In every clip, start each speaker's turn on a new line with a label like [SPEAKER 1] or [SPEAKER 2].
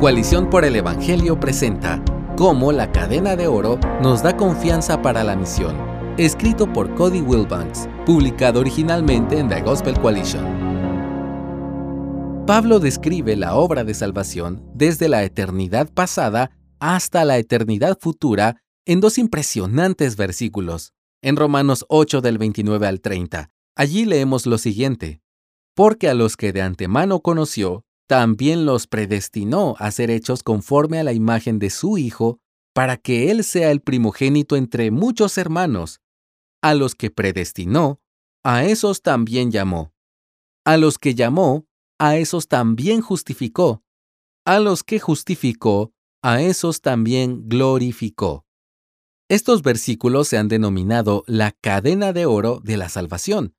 [SPEAKER 1] Coalición por el Evangelio presenta Cómo la cadena de oro nos da confianza para la misión, escrito por Cody Wilbanks, publicado originalmente en The Gospel Coalition. Pablo describe la obra de salvación desde la eternidad pasada hasta la eternidad futura en dos impresionantes versículos. En Romanos 8 del 29 al 30, allí leemos lo siguiente. Porque a los que de antemano conoció, también los predestinó a ser hechos conforme a la imagen de su Hijo, para que Él sea el primogénito entre muchos hermanos. A los que predestinó, a esos también llamó. A los que llamó, a esos también justificó. A los que justificó, a esos también glorificó. Estos versículos se han denominado la cadena de oro de la salvación.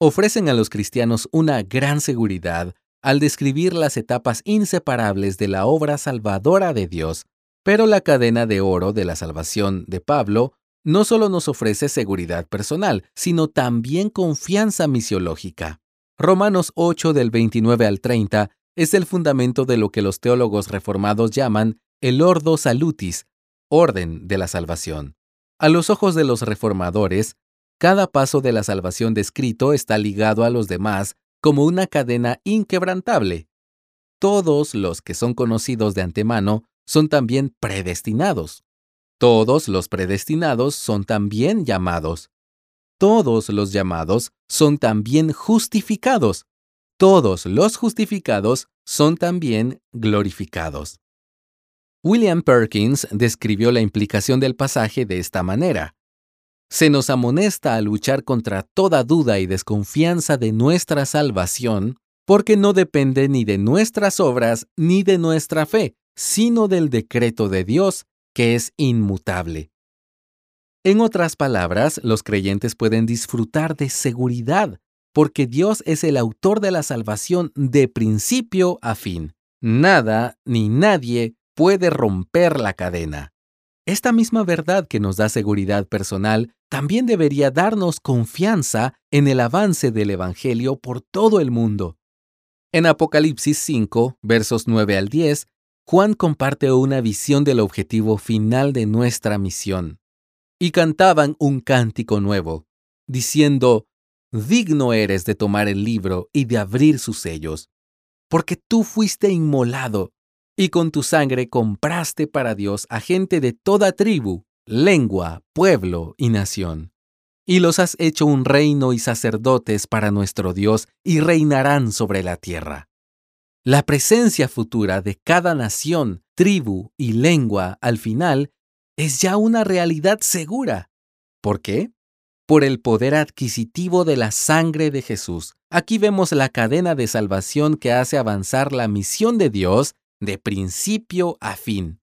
[SPEAKER 1] Ofrecen a los cristianos una gran seguridad al describir las etapas inseparables de la obra salvadora de Dios, pero la cadena de oro de la salvación de Pablo no solo nos ofrece seguridad personal, sino también confianza misiológica. Romanos 8 del 29 al 30 es el fundamento de lo que los teólogos reformados llaman el ordo salutis, orden de la salvación. A los ojos de los reformadores, cada paso de la salvación descrito está ligado a los demás como una cadena inquebrantable. Todos los que son conocidos de antemano son también predestinados. Todos los predestinados son también llamados. Todos los llamados son también justificados. Todos los justificados son también glorificados. William Perkins describió la implicación del pasaje de esta manera se nos amonesta a luchar contra toda duda y desconfianza de nuestra salvación, porque no depende ni de nuestras obras ni de nuestra fe, sino del decreto de Dios, que es inmutable. En otras palabras, los creyentes pueden disfrutar de seguridad, porque Dios es el autor de la salvación de principio a fin. Nada ni nadie puede romper la cadena. Esta misma verdad que nos da seguridad personal también debería darnos confianza en el avance del Evangelio por todo el mundo. En Apocalipsis 5, versos 9 al 10, Juan comparte una visión del objetivo final de nuestra misión. Y cantaban un cántico nuevo, diciendo, Digno eres de tomar el libro y de abrir sus sellos, porque tú fuiste inmolado y con tu sangre compraste para Dios a gente de toda tribu, lengua, pueblo y nación. Y los has hecho un reino y sacerdotes para nuestro Dios y reinarán sobre la tierra. La presencia futura de cada nación, tribu y lengua al final es ya una realidad segura. ¿Por qué? Por el poder adquisitivo de la sangre de Jesús. Aquí vemos la cadena de salvación que hace avanzar la misión de Dios de principio a fin.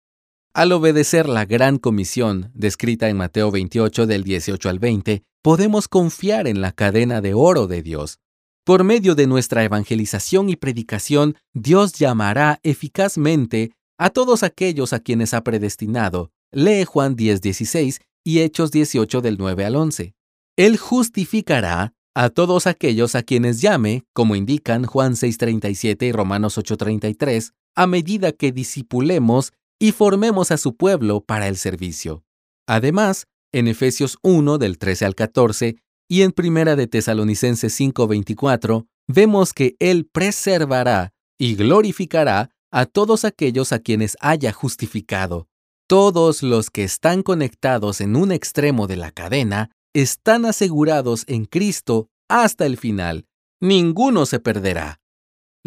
[SPEAKER 1] Al obedecer la gran comisión descrita en Mateo 28 del 18 al 20, podemos confiar en la cadena de oro de Dios. Por medio de nuestra evangelización y predicación, Dios llamará eficazmente a todos aquellos a quienes ha predestinado. Lee Juan 10:16 y Hechos 18 del 9 al 11. Él justificará a todos aquellos a quienes llame, como indican Juan 6:37 y Romanos 8:33, a medida que disipulemos y formemos a su pueblo para el servicio. Además, en Efesios 1 del 13 al 14 y en Primera de Tesalonicenses 5:24, vemos que Él preservará y glorificará a todos aquellos a quienes haya justificado. Todos los que están conectados en un extremo de la cadena están asegurados en Cristo hasta el final. Ninguno se perderá.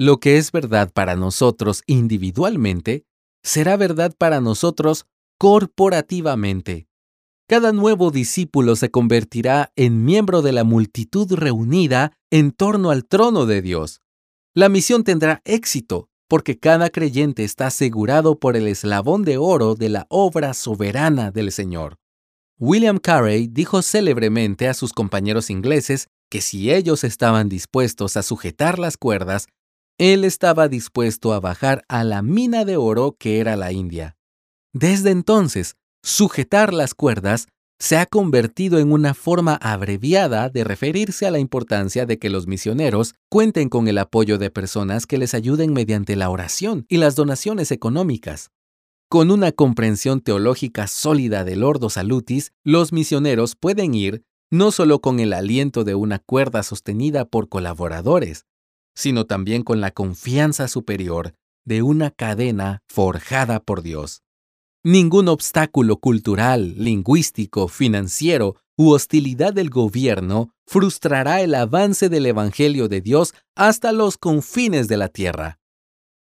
[SPEAKER 1] Lo que es verdad para nosotros individualmente será verdad para nosotros corporativamente. Cada nuevo discípulo se convertirá en miembro de la multitud reunida en torno al trono de Dios. La misión tendrá éxito porque cada creyente está asegurado por el eslabón de oro de la obra soberana del Señor. William Carey dijo célebremente a sus compañeros ingleses que si ellos estaban dispuestos a sujetar las cuerdas, él estaba dispuesto a bajar a la mina de oro que era la India. Desde entonces, sujetar las cuerdas se ha convertido en una forma abreviada de referirse a la importancia de que los misioneros cuenten con el apoyo de personas que les ayuden mediante la oración y las donaciones económicas. Con una comprensión teológica sólida del Ordo Salutis, los misioneros pueden ir no solo con el aliento de una cuerda sostenida por colaboradores, sino también con la confianza superior de una cadena forjada por Dios. Ningún obstáculo cultural, lingüístico, financiero u hostilidad del gobierno frustrará el avance del Evangelio de Dios hasta los confines de la tierra.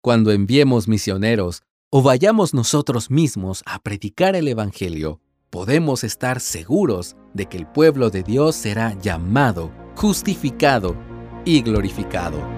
[SPEAKER 1] Cuando enviemos misioneros o vayamos nosotros mismos a predicar el Evangelio, podemos estar seguros de que el pueblo de Dios será llamado, justificado y glorificado.